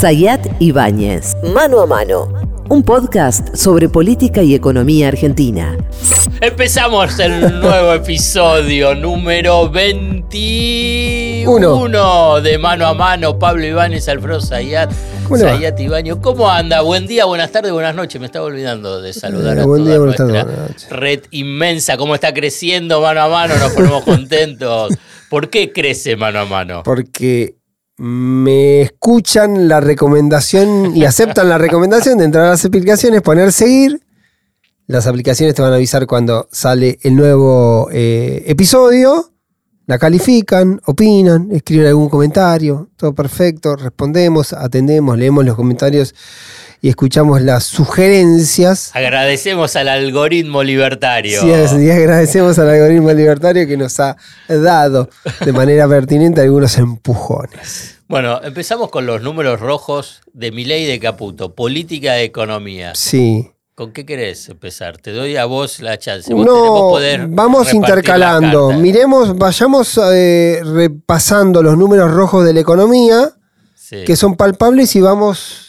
Sayat Ibáñez. Mano a mano. Un podcast sobre política y economía argentina. Empezamos el nuevo episodio número 21 de Mano a Mano. Pablo Ibáñez, Alfredo Sayat. Sayat Ibáñez. ¿Cómo anda? Buen día, buenas tardes, buenas noches. Me estaba olvidando de saludar Eh, a buen toda día, nuestra tardes, red inmensa. ¿Cómo está creciendo Mano a Mano? Nos ponemos contentos. ¿Por qué crece Mano a Mano? Porque me escuchan la recomendación y aceptan la recomendación de entrar a las aplicaciones, poner seguir. Las aplicaciones te van a avisar cuando sale el nuevo eh, episodio. La califican, opinan, escriben algún comentario. Todo perfecto. Respondemos, atendemos, leemos los comentarios y escuchamos las sugerencias. Agradecemos al algoritmo libertario. Sí, y agradecemos al algoritmo libertario que nos ha dado de manera pertinente algunos empujones. Bueno, empezamos con los números rojos de Milei de Caputo. Política de economía. Sí. ¿Con qué querés empezar? Te doy a vos la chance. Vos No, vamos intercalando. Miremos, vayamos eh, repasando los números rojos de la economía, Sí. que son palpables, y vamos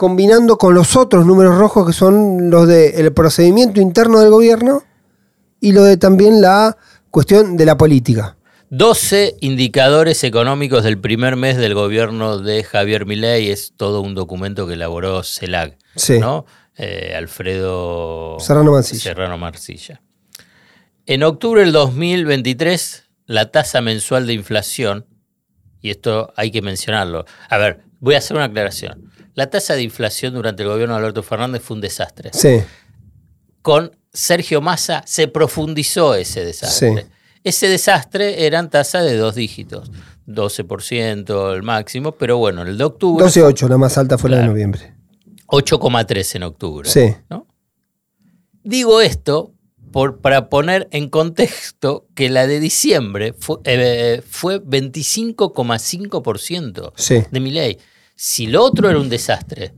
combinando con los otros números rojos, que son los del procedimiento interno del gobierno y lo de también la cuestión de la política. 12 indicadores económicos del primer mes del gobierno de Javier Milei. Es todo un documento que elaboró CELAC, Sí. ¿no? Eh, Alfredo Serrano Mancilla. Serrano Marcilla. En octubre del 2023, la tasa mensual de inflación, y esto hay que mencionarlo. A ver, voy a hacer una aclaración. La tasa de inflación durante el gobierno de Alberto Fernández fue un desastre. Sí, Con Sergio Massa se profundizó ese desastre. Sí. Ese desastre eran tasas de dos dígitos, 12% el máximo, pero bueno, el de octubre 12.8, la más alta fue la de noviembre. 8,3 en octubre. Sí. ¿no? Digo esto por, para poner en contexto que la de diciembre fue, eh, fue 25,5% Sí. de mi ley. Si lo otro era un desastre,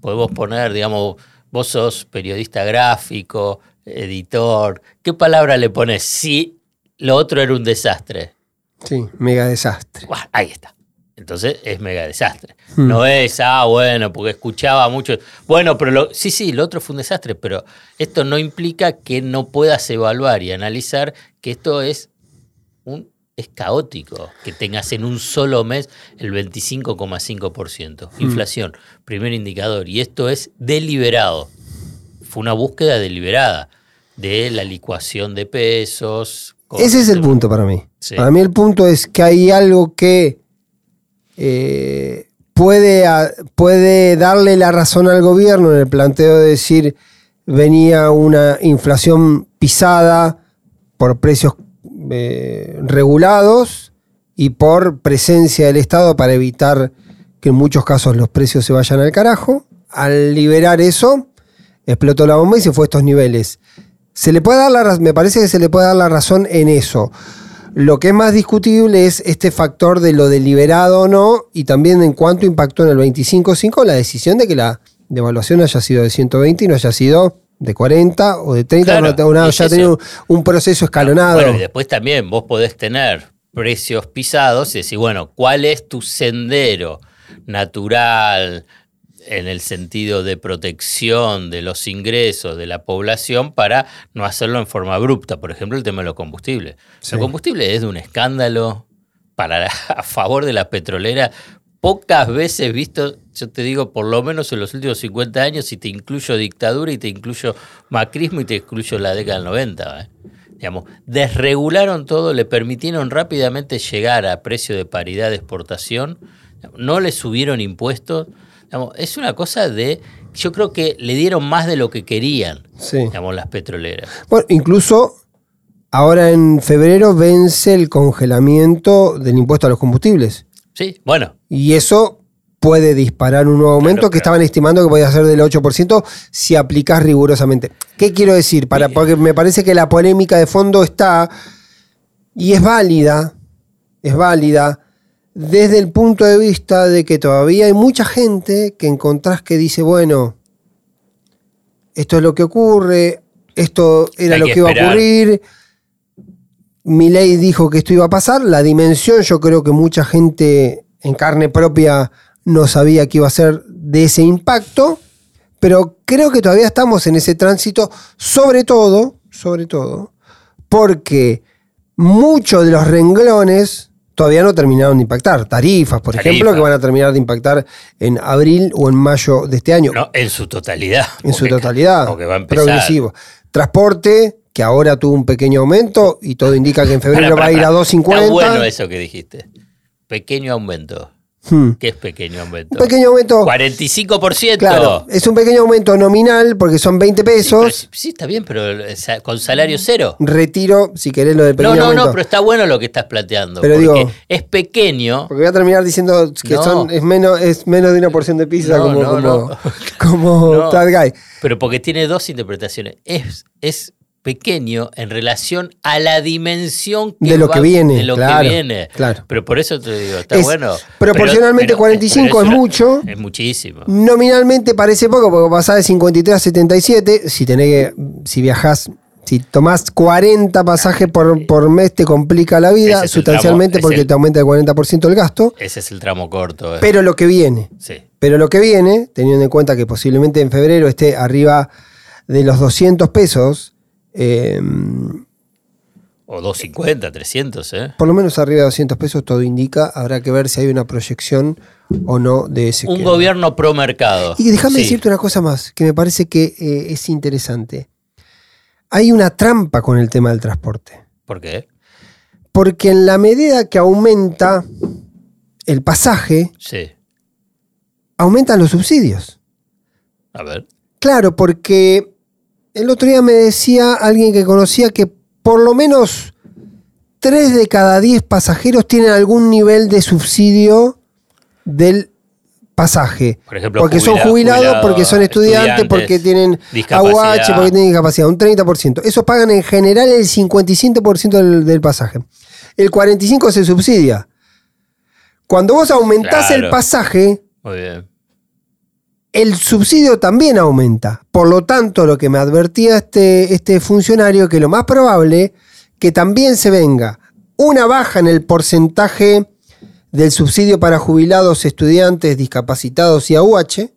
podemos poner, digamos, vos sos periodista gráfico, editor, ¿qué palabra le pones si lo otro era un desastre? Sí, mega desastre. Buah, ahí está. Entonces es mega desastre. Hmm. No es, ah, bueno, porque escuchaba mucho. Bueno, pero lo- sí, sí, lo otro fue un desastre, pero esto no implica que no puedas evaluar y analizar que esto es un es caótico que tengas en un solo mes el 25,5%. Hmm. Inflación, primer indicador. Y esto es deliberado. Fue una búsqueda deliberada de la licuación de pesos. Ese es el punto para mí. Sí. Para mí el punto es que hay algo que eh, puede, puede darle la razón al gobierno en el planteo de decir venía una inflación pisada por precios eh, regulados y por presencia del Estado para evitar que en muchos casos los precios se vayan al carajo. Al liberar eso, explotó la bomba y se fue a estos niveles. Se le puede dar la me parece que se le puede dar la razón en eso. Lo que es más discutible es este factor de lo deliberado o no y también en cuánto impactó en el 25.5 la decisión de que la devaluación haya sido de 120 y no haya sido de 40 o de 30, Claro, es haya tenido eso. un proceso escalonado. Bueno, y después también vos podés tener precios pisados y decir, bueno, ¿cuál es tu sendero natural en el sentido de protección de los ingresos de la población para no hacerlo en forma abrupta? Por ejemplo, el tema de los combustibles. Sí. Los combustibles es de un escándalo para a favor de la petrolera pocas veces visto, yo te digo, por lo menos en los últimos 50 años, si te incluyo dictadura y te incluyo macrismo y te incluyo la década del 90. ¿eh? Digamos, desregularon todo, le permitieron rápidamente llegar a precio de paridad de exportación, no le subieron impuestos. Digamos, es una cosa de, yo creo que le dieron más de lo que querían, Sí. digamos, las petroleras. Bueno, incluso ahora en febrero vence el congelamiento del impuesto a los combustibles. Sí, bueno, Y eso puede disparar un nuevo aumento Claro, que claro. estaban estimando que podía ser del 8% si aplicás rigurosamente. ¿Qué quiero decir? Para, porque me parece que la polémica de fondo está, y es válida, es válida, desde el punto de vista de que todavía hay mucha gente que encontrás que dice, bueno, esto es lo que ocurre, esto era Hay lo que que iba a ocurrir. Milei dijo que esto iba a pasar. La dimensión, yo creo que mucha gente en carne propia no sabía que iba a ser de ese impacto, pero creo que todavía estamos en ese tránsito, sobre todo, sobre todo, porque muchos de los renglones todavía no terminaron de impactar. Tarifas, por Tarifa. ejemplo, que van a terminar de impactar en abril o en mayo de este año. No, en su totalidad. en su totalidad. Porque va a empezar. progresivo. Transporte, que ahora tuvo un pequeño aumento y todo indica que en febrero va a ir a pará, 2.50. Está bueno eso que dijiste. Pequeño aumento. Hmm. ¿Qué es pequeño aumento? Un pequeño aumento. 45%. Claro, es un pequeño aumento nominal porque son 20 Sí, pero pesos. sí, está bien, pero eh, con salario cero. Retiro, si querés, lo del No, pequeño no, aumento. no, pero está bueno lo que estás planteando. Pero porque digo- es pequeño. Porque voy a terminar diciendo que No. son, es, menos, es menos de una porción de pizza No, como, no, como, no. como No. Guy. Pero porque tiene dos interpretaciones. Es, es pequeño en relación a la dimensión que De lo va- que viene, de lo claro, que viene. claro. Pero por eso te digo, está Es- bueno. proporcionalmente Pero- 45 es mucho. Es muchísimo. Nominalmente parece poco porque pasás de 53 a 77. Si tenés que, si viajás, si tomás 40 pasajes por, por mes, te complica la vida es sustancialmente tramo, porque el- te aumenta el 40% el gasto. Ese es el tramo corto. eh. Pero lo que viene, sí. pero lo que viene, teniendo en cuenta que posiblemente en febrero esté arriba de los 200 pesos, eh, O 250, 300, ¿eh? por lo menos arriba de 200 pesos, todo indica, habrá que ver si hay una proyección o no de ese. Un gobierno pro mercado. Y déjame Sí. decirte una cosa más, que me parece que eh, es interesante. Hay una trampa con el tema del transporte. ¿Por qué? Porque en la medida que aumenta el pasaje, Sí. aumentan los subsidios. A ver. Claro, porque el otro día me decía alguien que conocía que por lo menos 3 de cada 10 pasajeros tienen algún nivel de subsidio del pasaje. Por ejemplo, porque son jubila- jubilados, porque son estudiantes, estudiantes, porque tienen. AUH, porque tienen discapacidad, un 30%. Esos pagan en general el 55% del, del pasaje. El 45% se subsidia. Cuando vos aumentás el pasaje, Muy bien. El subsidio también aumenta. Por lo tanto, lo que me advertía este, este funcionario, que lo más probable que también se venga una baja en el porcentaje del subsidio para jubilados, estudiantes, discapacitados y AUH,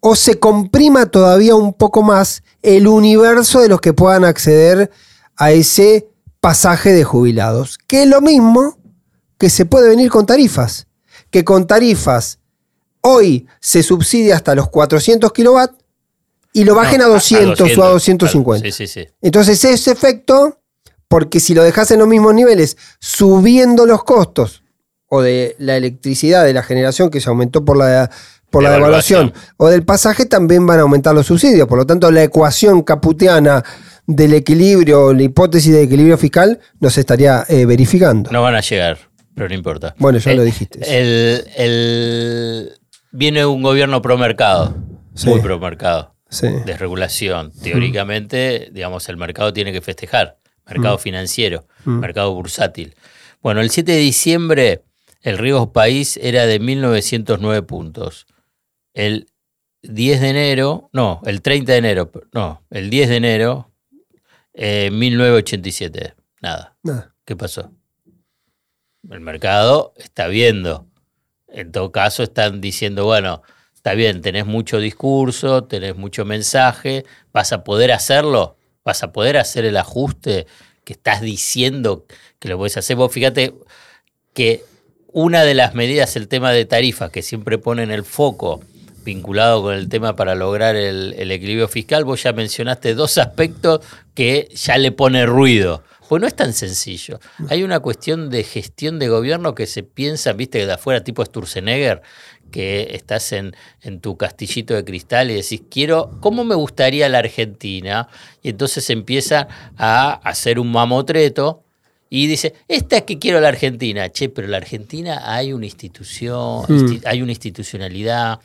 o se comprima todavía un poco más el universo de los que puedan acceder a ese pasaje de jubilados. Que es lo mismo que se puede venir con tarifas. Que con tarifas hoy se subsidia hasta los 400 kilowatts y lo bajen No, a 200 o a claro. 250. Sí, sí, sí. Entonces ese efecto, porque si lo dejas en los mismos niveles, subiendo los costos o de la electricidad, de la generación que se aumentó por la, por la Devaluación. o del pasaje, también van a aumentar los subsidios. Por lo tanto, la ecuación caputiana del equilibrio, la hipótesis de equilibrio fiscal, no se estaría eh, verificando. No van a llegar, pero no importa. Bueno, ya Eh, lo dijiste. El, el- viene un gobierno pro mercado, Sí. muy pro mercado, Sí. desregulación. Teóricamente, digamos, el mercado tiene que festejar. Mercado financiero, mercado bursátil. Bueno, el 7 de diciembre el riesgo país era de 1909 puntos. El 10 de enero, no, el 30 de enero, no, el 10 de enero, eh, 1987. Nada. Nada. ¿Qué pasó? El mercado está viendo. En todo caso, están diciendo, bueno, está bien, tenés mucho discurso, tenés mucho mensaje, vas a poder hacerlo, vas a poder hacer el ajuste que estás diciendo que lo puedes hacer. Vos fíjate que una de las medidas, el tema de tarifas, que siempre ponen el foco vinculado con el tema para lograr el, el equilibrio fiscal, vos ya mencionaste dos aspectos que ya le pone ruido. Pues no es tan sencillo. Hay una cuestión de gestión de gobierno que se piensa, viste, de afuera, tipo Sturzenegger, que estás en, en tu castillito de cristal y decís, quiero, ¿cómo me gustaría la Argentina? Y entonces empieza a hacer un mamotreto y dice, esta es que quiero la Argentina. Che, pero la Argentina hay una institución, Mm. insti- hay una institucionalidad,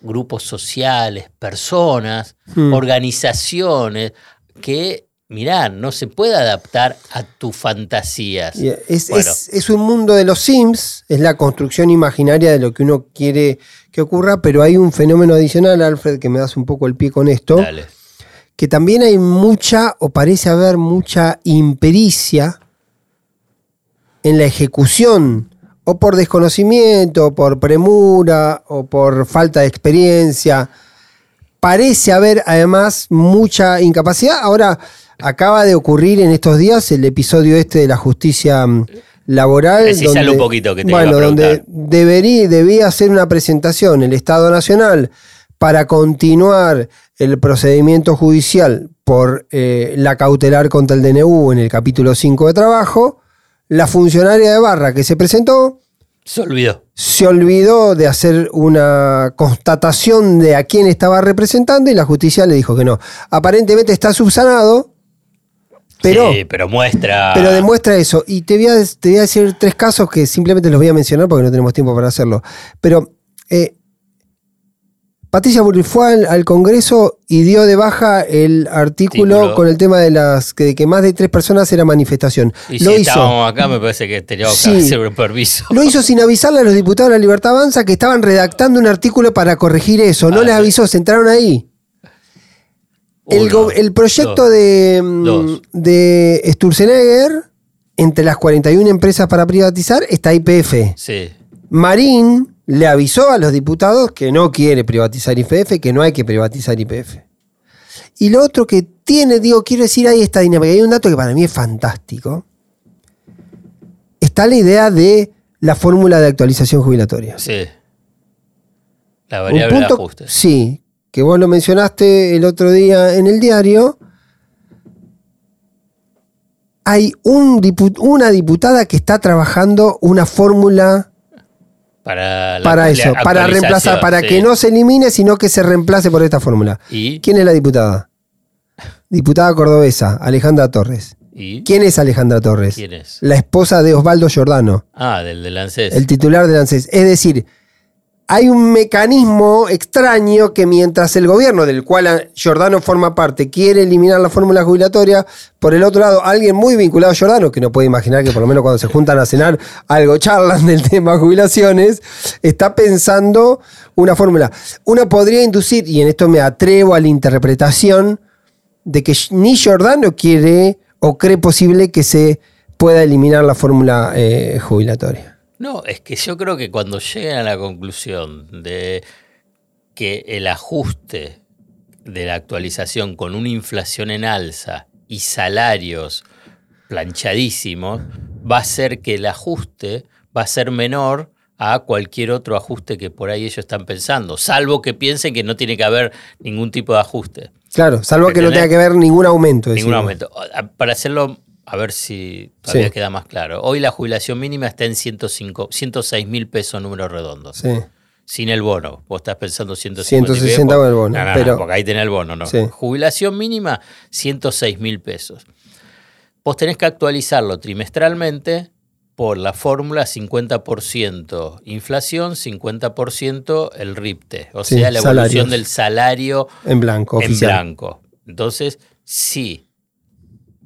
grupos sociales, personas, Mm. organizaciones que, mirá, no se puede adaptar a tus fantasías. Y Es, Bueno. es- es un mundo de los Sims, es la construcción imaginaria de lo que uno quiere que ocurra, pero hay un fenómeno adicional, Alfred, que me das un poco el pie con esto, Dale. que también hay mucha, o parece haber mucha impericia en la ejecución o por desconocimiento, o por premura, o por falta de experiencia. Parece haber además mucha incapacidad. Ahora acaba de ocurrir en estos días el episodio este de la justicia mm, laboral. Donde, un poquito que te bueno, iba a donde debería, debía hacer una presentación el Estado Nacional para continuar el procedimiento judicial por eh, la cautelar contra el DNU en el capítulo 5 de trabajo. La funcionaria de Barra que se presentó Se olvidó. se olvidó de hacer una constatación de a quién estaba representando y la justicia le dijo que no. Aparentemente está subsanado, pero, Sí, pero muestra. pero demuestra eso. Y te voy, a, te voy a decir tres casos que simplemente los voy a mencionar porque no tenemos tiempo para hacerlo. Pero eh, Patricia Burri fue al, al Congreso y dio de baja el artículo con el tema de las que, de que más de tres personas era manifestación. y Lo si hizo. estábamos acá, me parece que teníamos Sí. que hacer un permiso. Lo hizo sin avisarle a los diputados de la Libertad Avanza que estaban redactando un artículo para corregir eso. No Ah, les avisó, se entraron ahí. El, Uno, go- el proyecto dos. de, mm, dos. de Sturzenegger, entre las 41 empresas para privatizar, está IPF. Sí. Marín le avisó a los diputados que no quiere privatizar IPF, que no hay que privatizar IPF. Y lo otro que tiene, digo, quiero decir, hay esta dinámica. Hay un dato que para mí es fantástico. Está la idea de la fórmula de actualización jubilatoria. Sí. La variable de punto, ajuste. sí, que vos lo mencionaste el otro día en el diario. Hay un una diputada que está trabajando una fórmula Para, para eso, para reemplazar, para sí. que no se elimine, sino que se reemplace por esta fórmula. ¿Y? ¿Quién es la diputada? Diputada cordobesa, Alejandra Torres. ¿Y? ¿Quién es Alejandra Torres? ¿Quién es? La esposa de Osvaldo Giordano, Ah, del del ANSES. el titular del ANSES. Es decir, hay un mecanismo extraño que mientras el gobierno del cual Giordano forma parte quiere eliminar la fórmula jubilatoria, por el otro lado, alguien muy vinculado a Giordano, que no puede imaginar que por lo menos cuando se juntan a cenar algo charlan del tema jubilaciones, está pensando una fórmula. Uno podría inducir, y en esto me atrevo a la interpretación, de que ni Giordano quiere o cree posible que se pueda eliminar la fórmula eh, jubilatoria. No, es que yo creo que cuando lleguen a la conclusión de que el ajuste de la actualización con una inflación en alza y salarios planchadísimos, va a ser que el ajuste va a ser menor a cualquier otro ajuste que por ahí ellos están pensando, salvo que piensen que no tiene que haber ningún tipo de ajuste. Claro, salvo que no tenga que ver ningún aumento. Ningún decimos. aumento. Para hacerlo, a ver si todavía Sí. queda más claro. Hoy la jubilación mínima está en 105, 106 mil pesos números redondos. Sí. Sin el bono. Vos estás pensando 150 y 160 pico. con el bono, No, no, no, pero- porque ahí tenés el bono, ¿no? Sí. Jubilación mínima, 106 mil pesos. Vos tenés que actualizarlo trimestralmente por la fórmula 50% inflación, 50% el RIPTE. O Sí, sea, la evolución salarios. del salario En blanco, en oficial. blanco. Entonces, si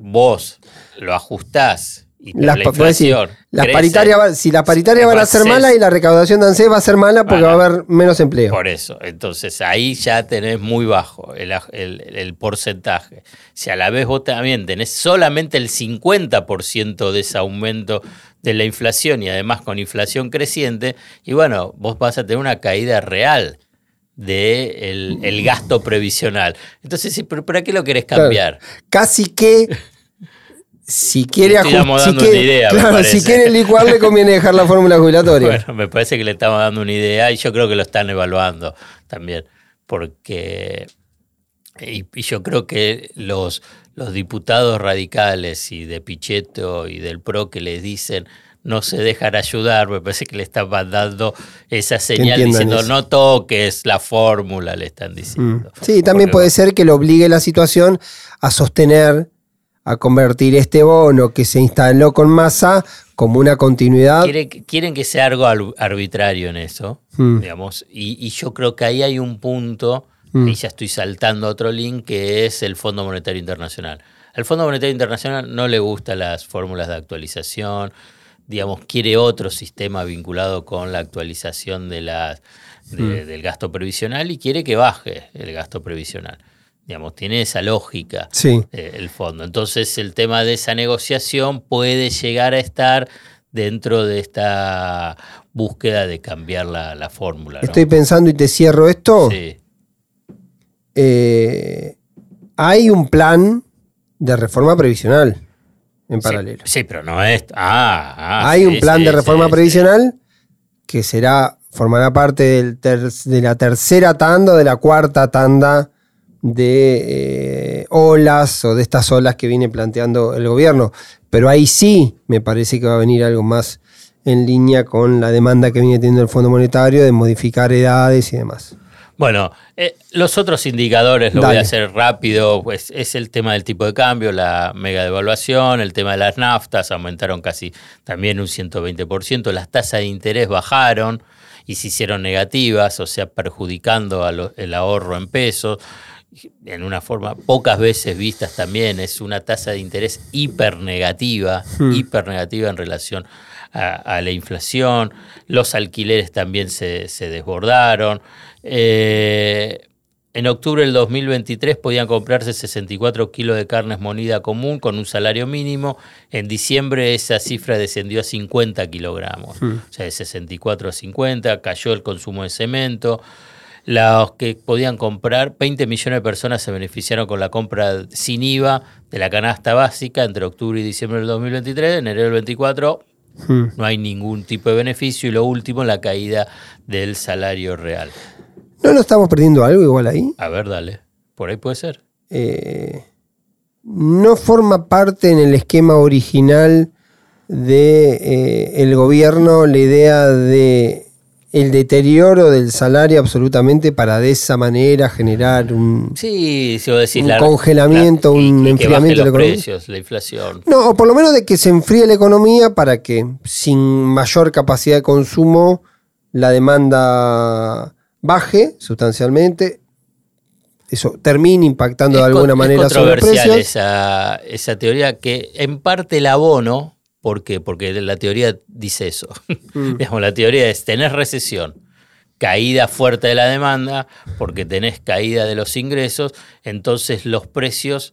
vos lo ajustás y la puedo decir, las paritarias va- si las paritarias van a ser malas y la recaudación de ANSES va a ser mala porque va a haber menos empleo. Por eso, entonces ahí ya tenés muy bajo el, el- el porcentaje. Si a la vez vos también tenés solamente el 50% de ese aumento de la inflación y además con inflación creciente, y bueno, vos vas a tener una caída real del de el gasto previsional. Entonces, sí, ¿pero ¿para qué lo querés Claro. cambiar? Casi que si quiere Estoy ajust- dando si claro, si quiere licuar le conviene dejar la fórmula jubilatoria. Bueno, me parece que le estamos dando una idea y yo creo que lo están evaluando también, porque y, y yo creo que los, los diputados radicales y de Pichetto y del PRO que les dicen no se dejan ayudar, me parece que le están mandando esa señal diciendo eso. no toques la fórmula, le están Mm. diciendo. Sí, también Porque- puede ser que lo obligue la situación a sostener, a convertir este bono que se instaló con masa como una continuidad. Quieren, quieren que sea algo al- arbitrario en eso, Mm. digamos, y, y yo creo que ahí hay un punto, Mm. y ya estoy saltando a otro link, que es el Fondo Monetario Internacional. Al Fondo Monetario Internacional no le gustan las fórmulas de actualización, digamos, quiere otro sistema vinculado con la actualización de las, de- del gasto previsional y quiere que baje el gasto previsional. Digamos, tiene esa lógica Sí. eh, el fondo. Entonces el tema de esa negociación puede llegar a estar dentro de esta búsqueda de cambiar la, la fórmula. ¿no? Estoy pensando y te cierro esto. Sí. Eh, hay un plan de reforma previsional en paralelo. Sí, pero no es. Ah, ah, hay sí, un plan sí, de reforma previsional que será, formará parte del ter- de la tercera tanda o de la cuarta tanda de eh, olas o de estas olas que viene planteando el gobierno. Pero ahí sí me parece que va a venir algo más en línea con la demanda que viene teniendo el Fondo Monetario de modificar edades y demás. Bueno, eh, los otros indicadores, lo voy a hacer rápido, pues es el tema del tipo de cambio, la mega devaluación, el tema de las naftas, aumentaron casi también un 120%, las tasas de interés bajaron y se hicieron negativas, o sea, perjudicando a lo- el ahorro en pesos, en una forma pocas veces vistas también, es una tasa de interés hipernegativa, hipernegativa en relación a, a la inflación, los alquileres también se, se desbordaron. Eh, en octubre del 2023 podían comprarse 64 kilos de carnes monida común con un salario mínimo. En diciembre esa cifra descendió a 50 kilogramos, o sea, de 64 a 50. Cayó el consumo de cemento. Los que podían comprar, 20 millones de personas se beneficiaron con la compra sin IVA de la canasta básica entre octubre y diciembre del 2023. En enero del 24 Hmm. no hay ningún tipo de beneficio. Y lo último, la caída del salario real. ¿No nos estamos perdiendo algo igual ahí? A ver, dale. Por ahí puede ser. eh, no forma parte en el esquema original de eh, el gobierno la idea de el deterioro del salario absolutamente para de esa manera generar un Sí, si decís Un la- congelamiento, la- y- un y enfriamiento de la economía. precios, la inflación. no o por lo menos de que se enfríe la economía para que sin mayor capacidad de consumo la demanda baje sustancialmente eso termine impactando de alguna con- manera es sobre los precios esa, esa teoría que en parte la abono, ¿por qué? Porque la teoría dice eso. Mm. Digamos, la teoría es tener recesión, caída fuerte de la demanda, porque tenés caída de los ingresos, entonces los precios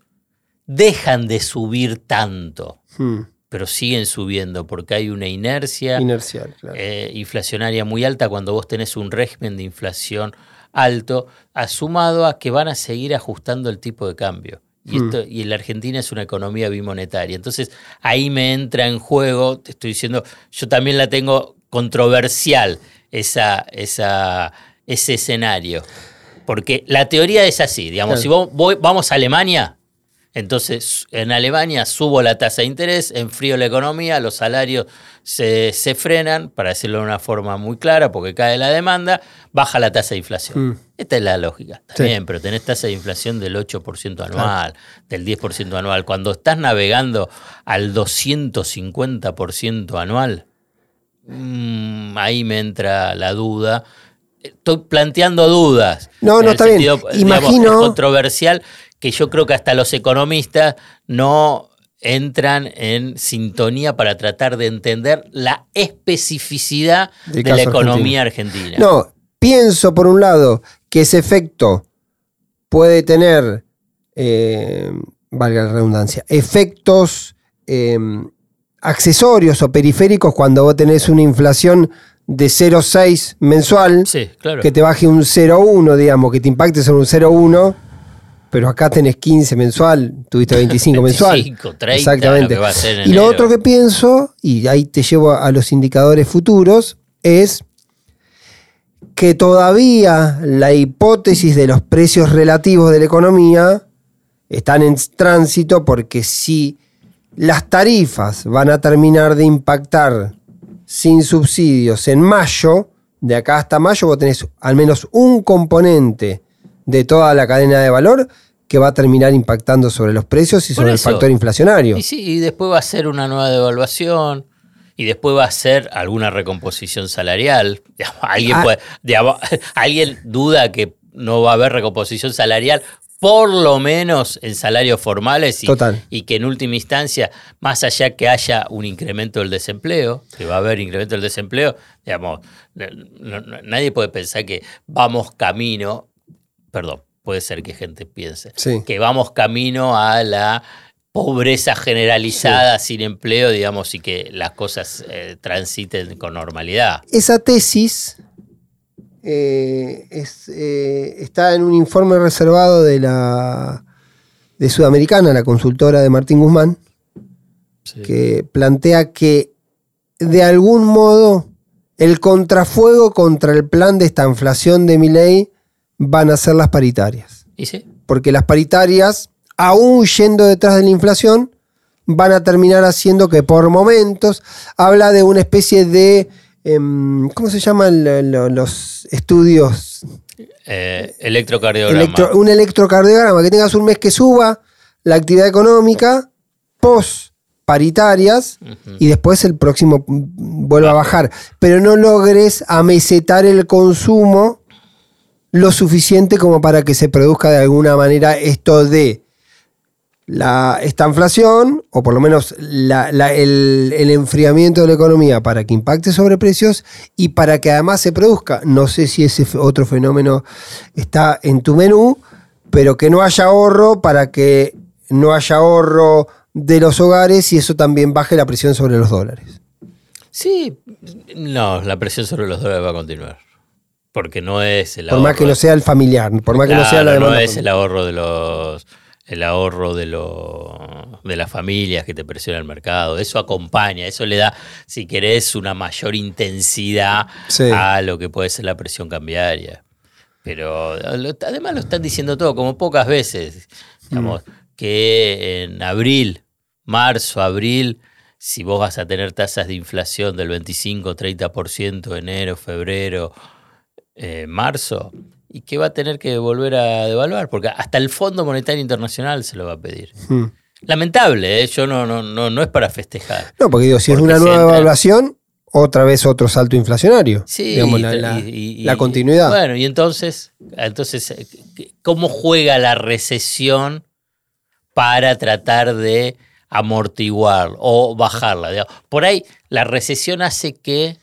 dejan de subir tanto, Hmm, pero siguen subiendo porque hay una inercia inercial claro. eh, inflacionaria muy alta cuando vos tenés un régimen de inflación alto, asumado a que van a seguir ajustando el tipo de cambio. Y, esto, y la Argentina es una economía bimonetaria. Entonces ahí me entra en juego, te estoy diciendo, yo también la tengo controversial esa, esa, ese escenario. Porque la teoría es así, digamos, Claro. si vos, voy- vamos a Alemania, entonces en Alemania subo la tasa de interés, enfrío la economía, los salarios se, se frenan, para decirlo de una forma muy clara, porque cae la demanda, baja la tasa de inflación. Mm. Esta es la lógica. Sí. bien, pero tenés tasa de inflación del 8% anual, del 10% anual. Cuando estás navegando al 250% anual, mm, ahí me entra la duda. Estoy planteando dudas. No, no, está bien. sentido, digamos, Imagino- controversial que yo creo que hasta los economistas no entran en sintonía para tratar de entender la especificidad de la economía argentina. No, pienso por un lado que ese efecto puede tener, eh, valga la redundancia, efectos eh, accesorios o periféricos cuando vos tenés una inflación de 0,6 mensual, Sí, claro. que te baje un 0,1, digamos, que te impacte sobre un 0,1, pero acá tenés 15 mensual, tuviste 25 mensual. 25, 30, Exactamente. lo que va a ser en y lo otro que pienso, y ahí te llevo a los indicadores futuros, es que todavía la hipótesis de los precios relativos de la economía están en tránsito porque si las tarifas van a terminar de impactar sin subsidios en mayo, de acá hasta mayo vos tenés al menos un componente de toda la cadena de valor que va a terminar impactando sobre los precios y sobre el factor inflacionario. Y sí, y después va a ser una nueva devaluación. Y después va a ser alguna recomposición salarial. ¿Alguien, Ah. puede- digamos, ¿Alguien duda que no va a haber recomposición salarial? Por lo menos en salarios formales y, Total. y que en última instancia, más allá que haya un incremento del desempleo, que va a haber incremento del desempleo, digamos, no- no- nadie puede pensar que vamos camino, perdón, puede ser que gente piense, Sí. que vamos camino a la pobreza generalizada, sin empleo, digamos, y que las cosas eh, transiten con normalidad. Esa tesis eh, es, eh, está en un informe reservado de la de Sudamericana, la consultora de Martín Guzmán, Sí. que plantea que de algún modo el contrafuego contra el plan de esta inflación de Milei van a ser las paritarias. ¿Y sí? Porque las paritarias, aún yendo detrás de la inflación, van a terminar haciendo que por momentos habla de una especie de. em, ¿Cómo se llaman lo- lo- los estudios? Eh, electrocardiograma. Electro- un electrocardiograma, que tengas un mes que suba la actividad económica, post paritarias, y después el próximo vuelva a bajar. Pero no logres amesetar el consumo lo suficiente como para que se produzca de alguna manera esto de la, esta inflación, o por lo menos la- la- el, el enfriamiento de la economía para que impacte sobre precios y para que además se produzca. No sé si ese otro fenómeno está en tu menú, pero que no haya ahorro para que no haya ahorro de los hogares y eso también baje la presión sobre los dólares. Sí, no, la presión sobre los dólares va a continuar. Porque no es el Por ahorro. más que no sea el familiar, por más que no sea la demanda. no es el ahorro de los el ahorro de los de las familias que te presiona el mercado. Eso acompaña, eso le da, si querés, una mayor intensidad Sí. a lo que puede ser la presión cambiaria. Pero lo- además lo están diciendo todo, como pocas veces. Digamos, Mm. que en abril, marzo, abril, si vos vas a tener tasas de inflación del 25, 30%, enero, febrero, eh, marzo, y que va a tener que volver a devaluar, porque hasta el Fondo Monetario Internacional se lo va a pedir. Mm. Lamentable, ¿eh? yo no, no, no, no es para festejar. No, porque digo, si es una nueva entra- evaluación, otra vez otro salto inflacionario. Sí, digamos, y la, tra- la- y- y- la y- continuidad. Bueno, y entonces, entonces, eh, ¿cómo juega la recesión para tratar de amortiguar o bajarla? Digamos, Por ahí la recesión hace que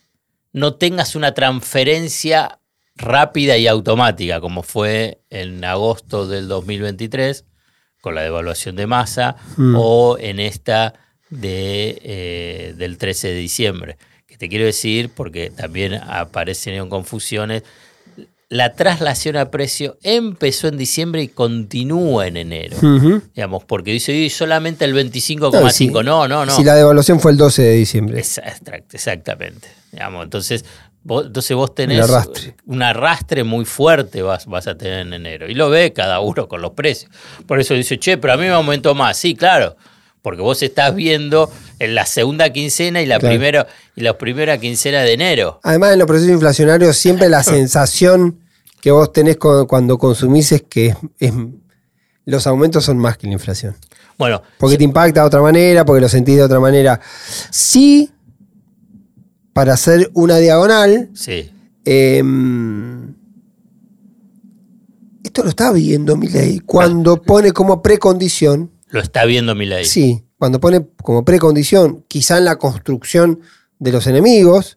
no tengas una transferencia rápida y automática, como fue en agosto del 2023, con la devaluación de masa, Mm. o en esta de, eh, del 13 de diciembre. Que te quiero decir, porque también aparecen confusiones, la traslación a precio empezó en diciembre y continúa en enero. Digamos, porque dice "Y solamente el 25,5. No, no, no. Si la devaluación fue el 12 de diciembre. Exact- Exactamente. Digamos, entonces, vos, entonces vos tenés Un arrastre. un arrastre muy fuerte vas, vas a tener en enero. Y lo ve cada uno con los precios. Por eso dice, che, pero a mí me aumentó más. Sí, claro. Porque vos estás viendo en la segunda quincena y la Claro. primera y la primera quincena de enero. Además, en los procesos inflacionarios, siempre la sensación que vos tenés cu- cuando consumís es que es- es- los aumentos son más que la inflación. Bueno, Porque te impacta de otra manera, porque lo sentís de otra manera. Sí, para hacer una diagonal, sí. em, esto lo está viendo Milei cuando pone como precondición Lo está viendo Milei. Sí, cuando pone como precondición, quizá en la construcción de los enemigos,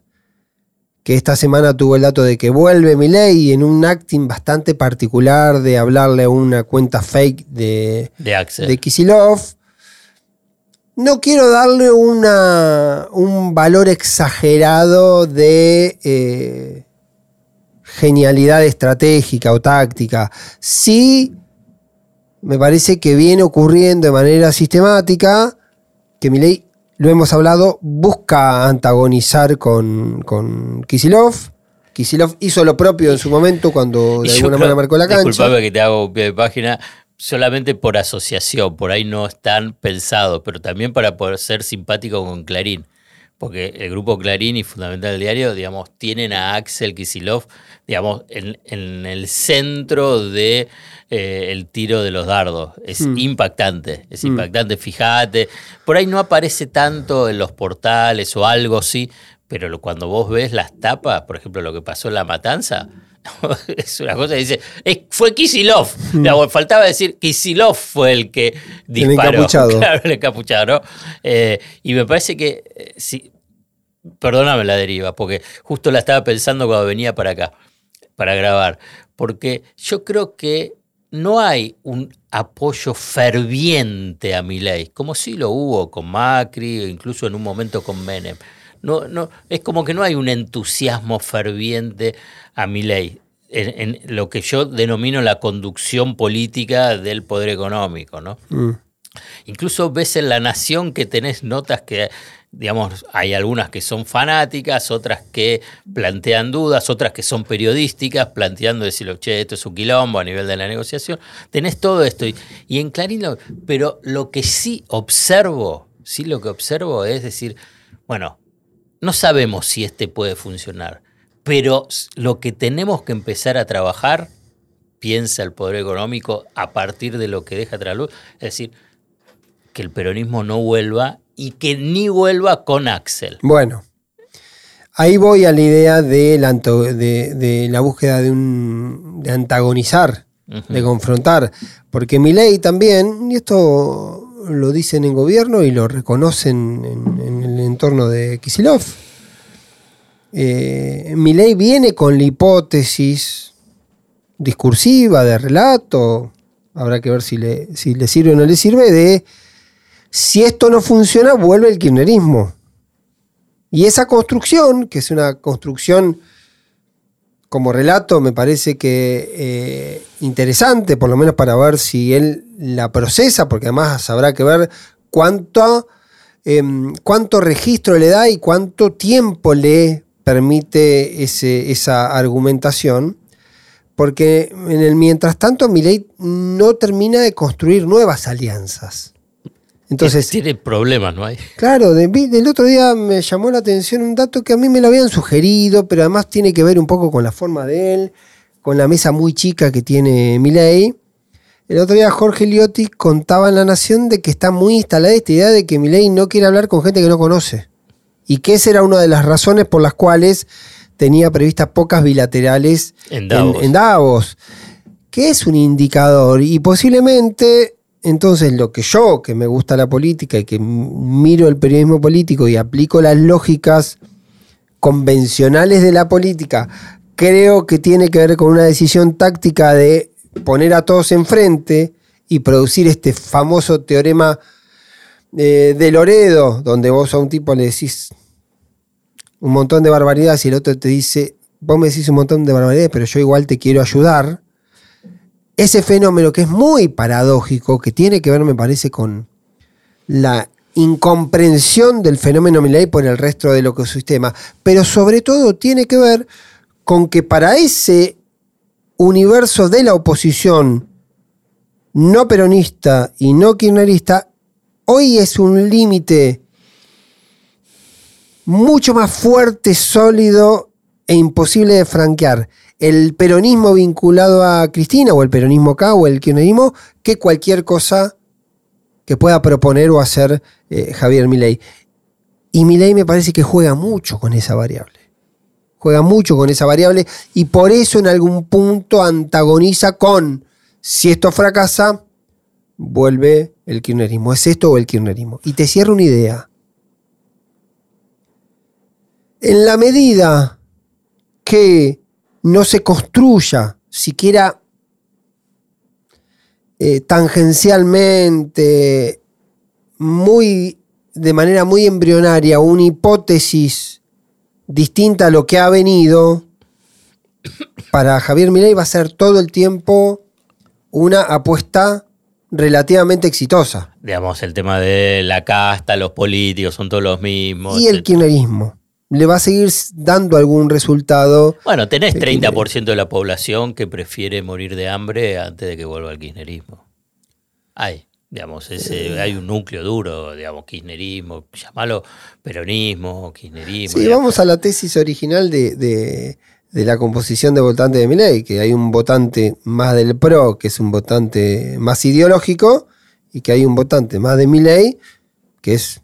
que esta semana tuvo el dato de que vuelve Milei en un acting bastante particular de hablarle a una cuenta fake de, De Axel. de Kisilov. No quiero darle una, un valor exagerado de eh, genialidad estratégica o táctica. Sí, me parece que viene ocurriendo de manera sistemática que Milei, lo hemos hablado, busca antagonizar con, con Kisilov. Kisilov hizo lo propio en su momento cuando de alguna creo- manera marcó la cancha. Disculpame que te hago un pie de página, solamente por asociación, por ahí no están pensados, pero también para poder ser simpático con Clarín. Porque el grupo Clarín y Fundamental Diario, digamos, tienen a Axel Kisilov, digamos, en, en el centro de eh, el tiro de los dardos. Es Mm. impactante, es Mm. impactante, fíjate. Por ahí no aparece tanto en los portales o algo así, pero cuando vos ves las tapas, por ejemplo, lo que pasó en La Matanza, es una cosa que dice, es- fue Kisilov. Digamos, faltaba decir, Kisilov fue el que disparó. encapuchado. Claro, el encapuchado, ¿no? Eh, y me parece que, eh, sí, perdóname la deriva, porque justo la estaba pensando cuando venía para acá, para grabar, porque yo creo que no hay un apoyo ferviente a Milei, como sí lo hubo con Macri, incluso en un momento con Menem. No, no, es como que no hay un entusiasmo ferviente a Milei. En, en lo que yo denomino la conducción política del poder económico, ¿no? Mm. Incluso ves en La Nación que tenés notas que, digamos, hay algunas que son fanáticas, otras que plantean dudas, otras que son periodísticas, planteando decirlo, che, esto es un quilombo a nivel de la negociación. Tenés todo esto. Y, y en Clarín, lo- pero lo que sí observo, sí lo que observo es decir, bueno, no sabemos si este puede funcionar, pero lo que tenemos que empezar a trabajar, piensa el poder económico, a partir de lo que deja tras luz, es decir, que el peronismo no vuelva y que ni vuelva con Axel. Bueno, ahí voy a la idea de la, de, de la búsqueda de, un, de antagonizar, de confrontar, porque Milei también, y esto lo dicen en gobierno y lo reconocen en, en el entorno de Kisilov, eh, Milei viene con la hipótesis discursiva, de relato, habrá que ver si le, si le sirve o no le sirve, de si esto no funciona, vuelve el kirchnerismo. Y esa construcción, que es una construcción como relato, me parece que eh, interesante, por lo menos para ver si él la procesa, porque además habrá que ver cuánto, em, cuánto registro le da y cuánto tiempo le permite ese- esa argumentación. Porque en el mientras tanto, Milei no termina de construir nuevas alianzas. Entonces, tiene problemas, ¿no hay? Claro, de- del otro día me llamó la atención un dato que a mí me lo habían sugerido, pero además tiene que ver un poco con la forma de él, con la mesa muy chica que tiene Milei. El otro día Jorge Liotti contaba en La Nación de que está muy instalada esta idea de que Milei no quiere hablar con gente que no conoce. Y que esa era una de las razones por las cuales tenía previstas pocas bilaterales En Davos. en Davos, que es un indicador y posiblemente entonces lo que yo, que me gusta la política y que miro el periodismo político y aplico las lógicas convencionales de la política, creo que tiene que ver con una decisión táctica de poner a todos enfrente y producir este famoso teorema eh, de Loredo, donde vos a un tipo le decís un montón de barbaridades y el otro te dice, vos me decís un montón de barbaridades, pero yo igual te quiero ayudar. Ese fenómeno que es muy paradójico, que tiene que ver, me parece, con la incomprensión del fenómeno Milley por el resto del ecosistema, pero sobre todo tiene que ver con que para ese universo de la oposición no peronista y no kirchnerista, hoy es un límite mucho más fuerte, sólido e imposible de franquear el peronismo vinculado a Cristina o el peronismo acá o el kirchnerismo que cualquier cosa que pueda proponer o hacer eh, Javier Milei. Y Milei me parece que juega mucho con esa variable. Juega mucho con esa variable y por eso en algún punto antagoniza con, si esto fracasa, vuelve el kirchnerismo. ¿Es esto o el kirchnerismo? Y te cierro una idea. En la medida que no se construya siquiera eh, tangencialmente, muy, de manera muy embrionaria, una hipótesis distinta a lo que ha venido, para Javier Milei va a ser todo el tiempo una apuesta relativamente exitosa. Digamos, el tema de la casta, los políticos son todos los mismos. Y el kirchnerismo le va a seguir dando algún resultado. Bueno, tenés el 30% de la población que prefiere morir de hambre antes de que vuelva el kirchnerismo. Hay, digamos, ese, Eh. hay un núcleo duro, digamos, kirchnerismo, llamalo peronismo, kirchnerismo. Sí, digamos. vamos a la tesis original de, de- de la composición de votantes de Milei, que hay un votante más del PRO, que es un votante más ideológico, y que hay un votante más de Milei, que es,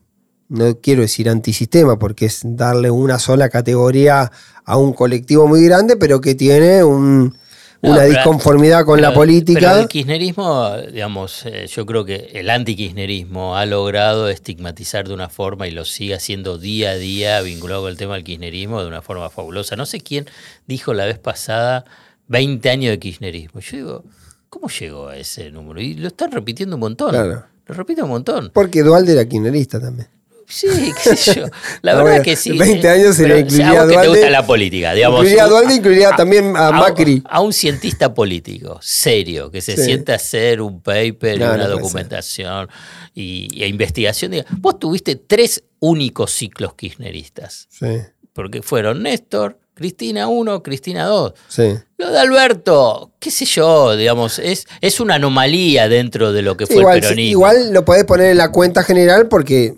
no quiero decir antisistema, porque es darle una sola categoría a un colectivo muy grande, pero que tiene un- una disconformidad con la política. Pero el kirchnerismo, digamos, eh, yo creo que el antikirchnerismo ha logrado estigmatizar de una forma y lo sigue haciendo día a día vinculado con el tema del kirchnerismo de una forma fabulosa. No sé quién dijo la vez pasada 20 años de kirchnerismo. Yo digo, ¿Cómo llegó a ese número? Y lo están repitiendo un montón. Claro. Lo repite un montón. Porque Dualde era kirchnerista también. Sí, qué sé yo. La No, verdad bueno, que sí. 20 años se le incluiría a vos a que te Dualde, gusta la política, digamos. incluiría a Dualde, incluiría también a Macri. A, un cientista político serio que se Sí. sienta a hacer un paper, No, una documentación y, y investigación. Vos tuviste tres únicos ciclos kirchneristas, Sí, porque fueron Néstor, Cristina 1, Cristina 2. sí. Lo de Alberto, qué sé yo, digamos, es, es una anomalía dentro de lo que fue igual, el peronismo. igual lo podés poner en la cuenta general porque.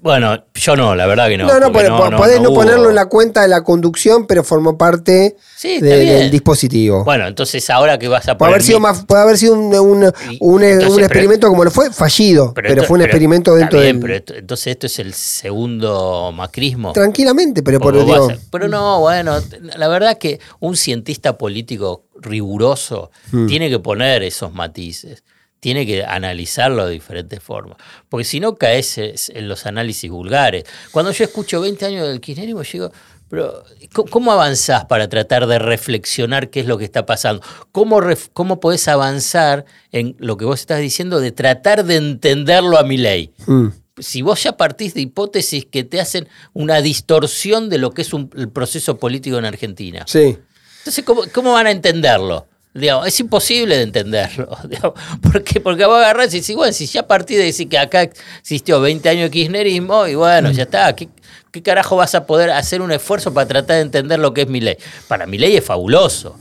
Bueno, yo no, la verdad que no. No, no, po- podés no, ponerlo en la cuenta de la conducción, pero formó parte Sí, de- del dispositivo. Bueno, entonces ahora que vas a puede poner haber sido más, puede haber sido un, un- Y- un- entonces, un pero- experimento como lo fue, fallido, pero, esto- fue un pero- experimento dentro bien, del. pero entonces esto es el segundo macrismo. Tranquilamente, pero por vos digo, pero no, bueno, la verdad que un cientista político riguroso Hmm. tiene que poner esos matices, tiene que analizarlo de diferentes formas, porque si no caes es- en los análisis vulgares. Cuando yo escucho 20 años del kirchnerismo, yo digo, pero ¿cómo- ¿cómo avanzás para tratar de reflexionar qué es lo que está pasando? ¿Cómo, cómo podés avanzar en lo que vos estás diciendo de tratar de entenderlo a mi ley? mm, si vos ya partís de hipótesis que te hacen una distorsión de lo que es un- el proceso político en Argentina. sí. Entonces, ¿cómo, cómo van a entenderlo? Digamos, es imposible de entenderlo. digamos. ¿Por qué? Porque vos agarrás y decís, bueno, si ya partís de decir que acá existió 20 años de kirchnerismo, y bueno, ya está, ¿qué, qué carajo vas a poder hacer un esfuerzo para tratar de entender lo que es mi ley? Para mi ley es fabuloso.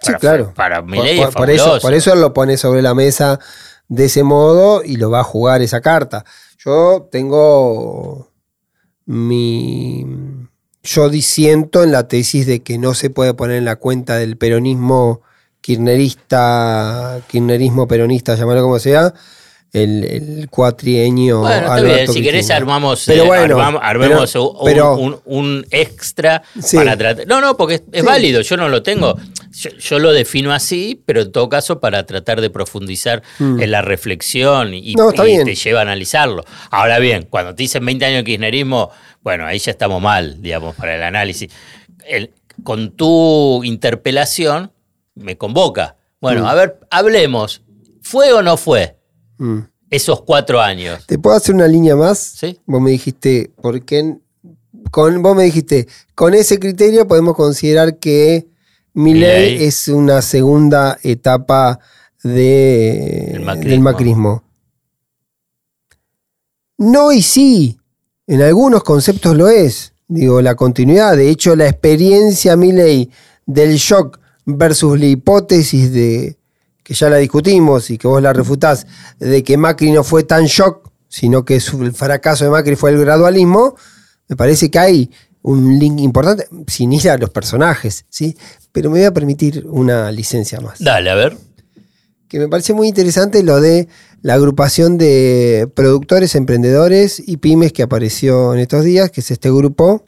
Sí, Para- claro. Para mi Por- ley por, es por fabuloso. eso, por eso él lo pone sobre la mesa de ese modo y lo va a jugar esa carta. Yo tengo mi. Yo disiento en la tesis de que no se puede poner en la cuenta del peronismo kirchnerista, kirchnerismo peronista, llamarlo como sea, el, el cuatrienio. Bueno, está bien, si querés armamos, Pero eh, bueno, armam- armemos pero- un, pero- un- un extra Sí. para tratar. No, no, porque es, es Sí. válido, yo no lo tengo. Yo, yo lo defino así, pero en todo caso para tratar de profundizar en la reflexión y, Mm. No, y te lleva a analizarlo. Ahora bien, cuando te dicen 20 años de kirchnerismo, bueno, ahí ya estamos mal, digamos, para el análisis. El- con tu interpelación me convoca. Bueno, Mm. a ver, hablemos. ¿Fue o no fue Mm. esos cuatro años? ¿Te puedo hacer una línea más? ¿Sí? Vos me dijiste, ¿por qué? Con, vos me dijiste, con ese criterio podemos considerar que Milei. es una segunda etapa de, macrismo. del macrismo. No y sí, en algunos conceptos lo es. Digo, la continuidad. De hecho, la experiencia Milley del shock versus la hipótesis de que ya la discutimos y que vos la refutás, de que Macri no fue tan shock, sino que su- el fracaso de Macri fue el gradualismo, me parece que hay un link importante, sin ir a los personajes, ¿sí? Pero me voy a permitir una licencia más Dale, a ver. que me parece muy interesante lo de la agrupación de productores, emprendedores y pymes que apareció en estos días, que es este grupo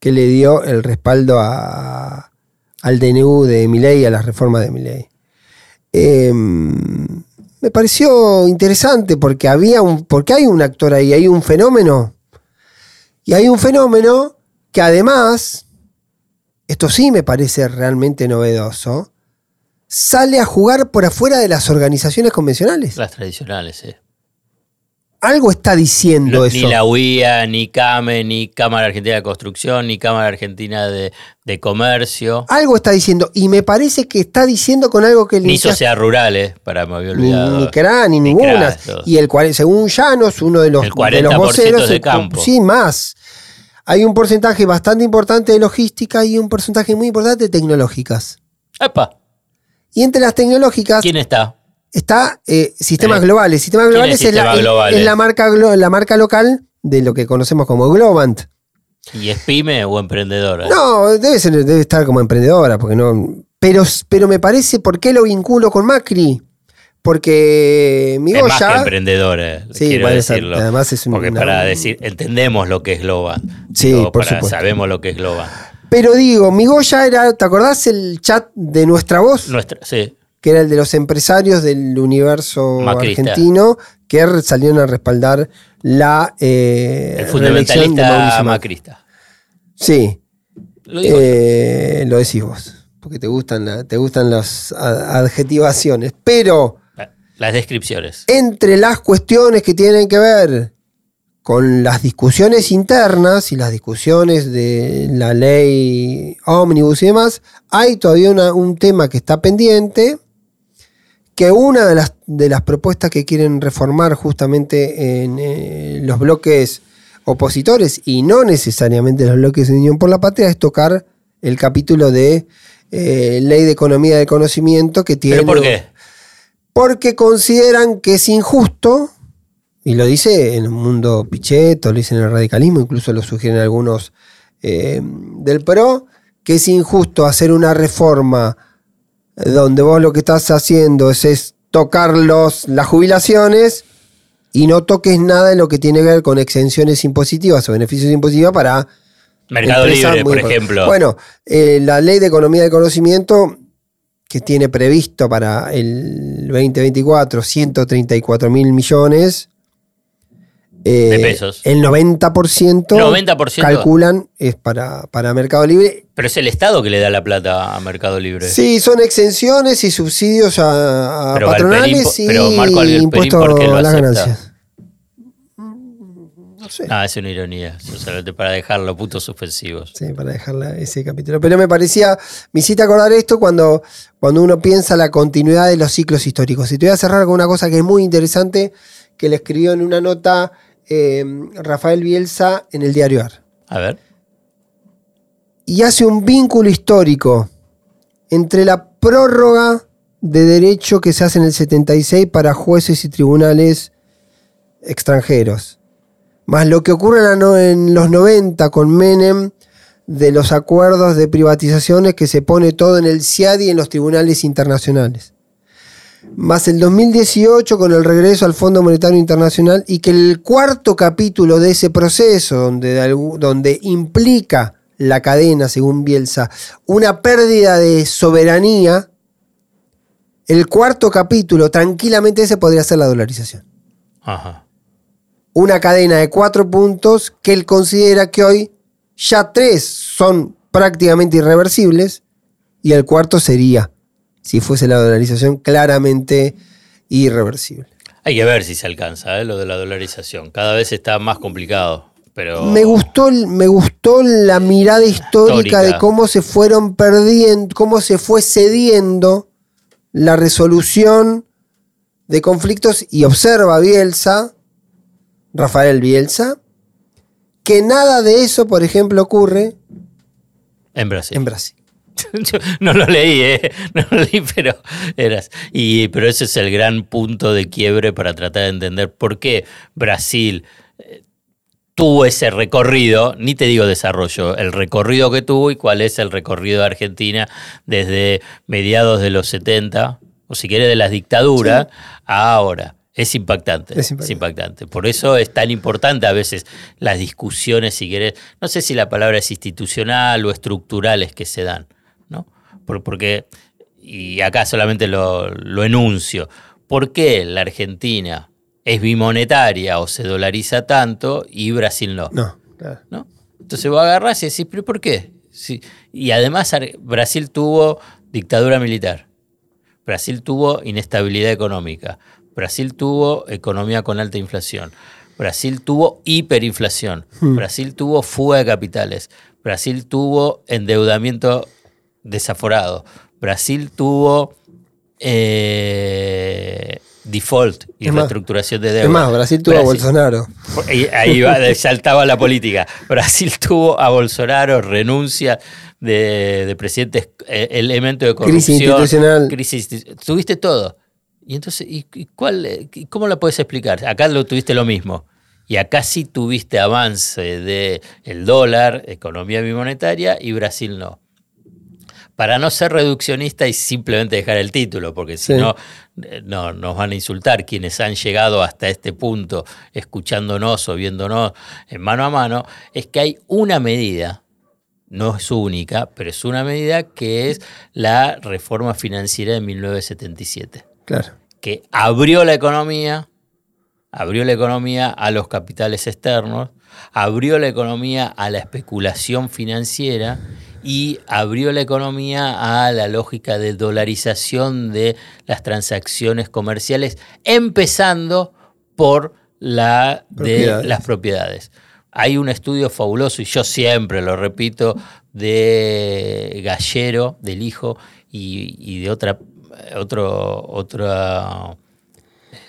que le dio el respaldo a- al DNU de Milei, a las reformas de Milei. Eh, me pareció interesante porque había un, porque hay un actor ahí, hay un fenómeno. Y hay un fenómeno que además, esto sí me parece realmente novedoso, sale a jugar por afuera de las organizaciones convencionales. Las tradicionales, sí. Algo está diciendo No, eso. ni la UIA, ni CAME, ni Cámara Argentina de Construcción, ni Cámara Argentina de, de Comercio, Algo está diciendo. Y me parece que está diciendo con algo que le ni hinchas- Sociedad Rurales, para me había ni, olvidado. ni CRA, ni Ni ninguna. CRA. Y el cual, según Llanos, uno de los, El de los 40% voceros. de campo. Sí, más. Hay un porcentaje bastante importante de logística y un porcentaje muy importante de tecnológicas. Epa, Y entre las tecnológicas ¿quién está? Está eh, sistemas Eh, globales. Sistemas ¿quién es globales es, la, Sistemas es- Globales? es la marca, la marca local de lo que conocemos como Globant. ¿Y es pyme o emprendedora? No, debe, ser, debe estar como emprendedora, porque no. Pero, pero me parece, ¿por qué lo vinculo con Macri? Porque mi es más que Goya. emprendedora, Sí, quiero decirlo. además es un- Porque una- para decir, entendemos lo que es Globan. Sí, Digo, por para- supuesto. Sabemos lo que es Globan. Pero digo, mi Goya era, ¿te acordás el chat de nuestra voz? Nuestra, sí, Que era el de los empresarios del universo Macrista. argentino, que salieron a respaldar la el eh, de fundamentalista Macri. macrista. Sí, Lo digo. eh, lo decís vos. porque te gustan, la- te gustan las adjetivaciones, pero Las descripciones. entre las cuestiones que tienen que ver con las discusiones internas y las discusiones de la ley ómnibus y demás, hay todavía una- un tema que está pendiente, que una de las, de las propuestas que quieren reformar justamente en eh, los bloques opositores y no necesariamente los bloques de Unión por la Patria es tocar el capítulo de eh, Ley de Economía del Conocimiento que tiene ¿Pero por qué? porque consideran que es injusto, y lo dice en el mundo Pichetto, lo dice en el radicalismo, incluso lo sugieren algunos eh, del PRO, que es injusto hacer una reforma donde vos lo que estás haciendo es, es tocar los, las jubilaciones y no toques nada de lo que tiene que ver con exenciones impositivas o beneficios impositivos para Mercado Libre, por ejemplo. Bueno, eh, la ley de economía del conocimiento que tiene previsto para el 2024 134 mil millones. Eh, De pesos. El 90%, 90%. calculan es para, para Mercado Libre. Pero es el Estado que le da la plata a Mercado Libre. Sí, son exenciones y subsidios a, a Pero patronales Galperín- y pero Marco Galperín, impuestos ¿por qué lo a las ganancias. No sé. Ah, es una ironía. Solamente para dejarlo puntos suspensivos. Sí, para dejarla ese capítulo. Pero me parecía, me hiciste acordar esto cuando, cuando uno piensa la continuidad de los ciclos históricos. Y te voy a cerrar con una cosa que es muy interesante, que le escribió en una nota eh, Rafael Bielsa en el diario AR. A ver. Y hace un vínculo histórico entre la prórroga de derecho que se hace en el 76 para jueces y tribunales extranjeros, más lo que ocurre en, los 90 con Menem de los acuerdos de privatizaciones que se pone todo en el CIAD y en los tribunales internacionales. Más el 2018 con el regreso al Fondo Monetario Internacional y que el cuarto capítulo de ese proceso, donde, donde implica la cadena, según Bielsa, una pérdida de soberanía, el cuarto capítulo tranquilamente ese podría ser la dolarización Ajá. una cadena de cuatro puntos que él considera que hoy ya tres son prácticamente irreversibles y el cuarto sería, si fuese la dolarización, claramente irreversible. Hay que ver si se alcanza ¿eh? lo de la dolarización. Cada vez está más complicado. Pero Me gustó, me gustó la mirada histórica, Histórica. de cómo se fueron perdiendo, cómo se fue cediendo la resolución de conflictos y observa Bielsa, Rafael Bielsa, que nada de eso, por ejemplo, ocurre en Brasil. en Brasil. Yo no lo leí, ¿eh? No lo leí, pero eras. Y, pero ese es el gran punto de quiebre para tratar de entender por qué Brasil eh, tuvo ese recorrido, ni te digo desarrollo, el recorrido que tuvo y cuál es el recorrido de Argentina desde mediados de los 70, o si quieres de las dictaduras, a ahora. Es impactante, Es es impactante. Por eso es tan importante a veces las discusiones, si querés, no sé si la palabra es institucional o estructurales que se dan, porque, y acá solamente lo, lo enuncio, ¿por qué la Argentina es bimonetaria o se dolariza tanto y Brasil no? No, claro. ¿no? Entonces vos agarrás y decís, ¿pero por qué? Sí. Y además Brasil tuvo dictadura militar, Brasil tuvo inestabilidad económica, Brasil tuvo economía con alta inflación, Brasil tuvo hiperinflación, Brasil tuvo fuga de capitales, Brasil tuvo endeudamiento desaforado, Brasil tuvo eh, default y Es más, reestructuración de deuda. Es más, Brasil tuvo a Bolsonaro. Ahí, ahí va, saltaba la política. Brasil tuvo a Bolsonaro, renuncia de, de presidentes, eh, elemento de corrupción. Crisis institucional. crisis tuviste todo. Y entonces, ¿y, y cuál, y ¿cómo la puedes explicar? Acá lo tuviste lo mismo. Y acá sí tuviste avance de el dólar, economía bimonetaria, y Brasil no. Para no ser reduccionista y simplemente dejar el título, porque si no, eh, no, nos van a insultar quienes han llegado hasta este punto, escuchándonos o viéndonos en mano a mano, es que hay una medida, no es única, pero es una medida que es la reforma financiera de 1977 Claro. que abrió la economía, abrió la economía a los capitales externos, abrió la economía a la especulación financiera y abrió la economía a la lógica de dolarización de las transacciones comerciales, empezando por la de las propiedades. Hay un estudio fabuloso, y yo siempre lo repito, de Gallero, del hijo, y, y de otra, otro, otra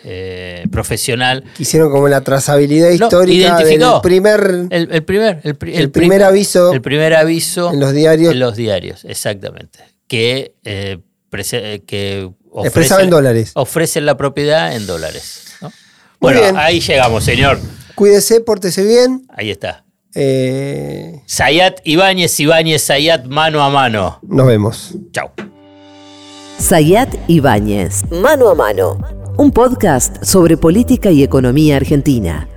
eh, profesional. Que hicieron como la trazabilidad No, histórica del identificó. primer El, el primer, el, pri- El primer aviso el primer aviso en los diarios. en los diarios, exactamente. Que, eh, que expresaba en dólares. ofrecen la propiedad en dólares. ¿no? Muy Bueno, bien. ahí llegamos, señor. Cuídese, pórtese bien. Ahí está. Eh, Sayat Ibáñez, Ibáñez, Sayat mano a mano. nos vemos. Chau. Sayat Ibáñez, Mano a Mano, un podcast sobre política y economía argentina.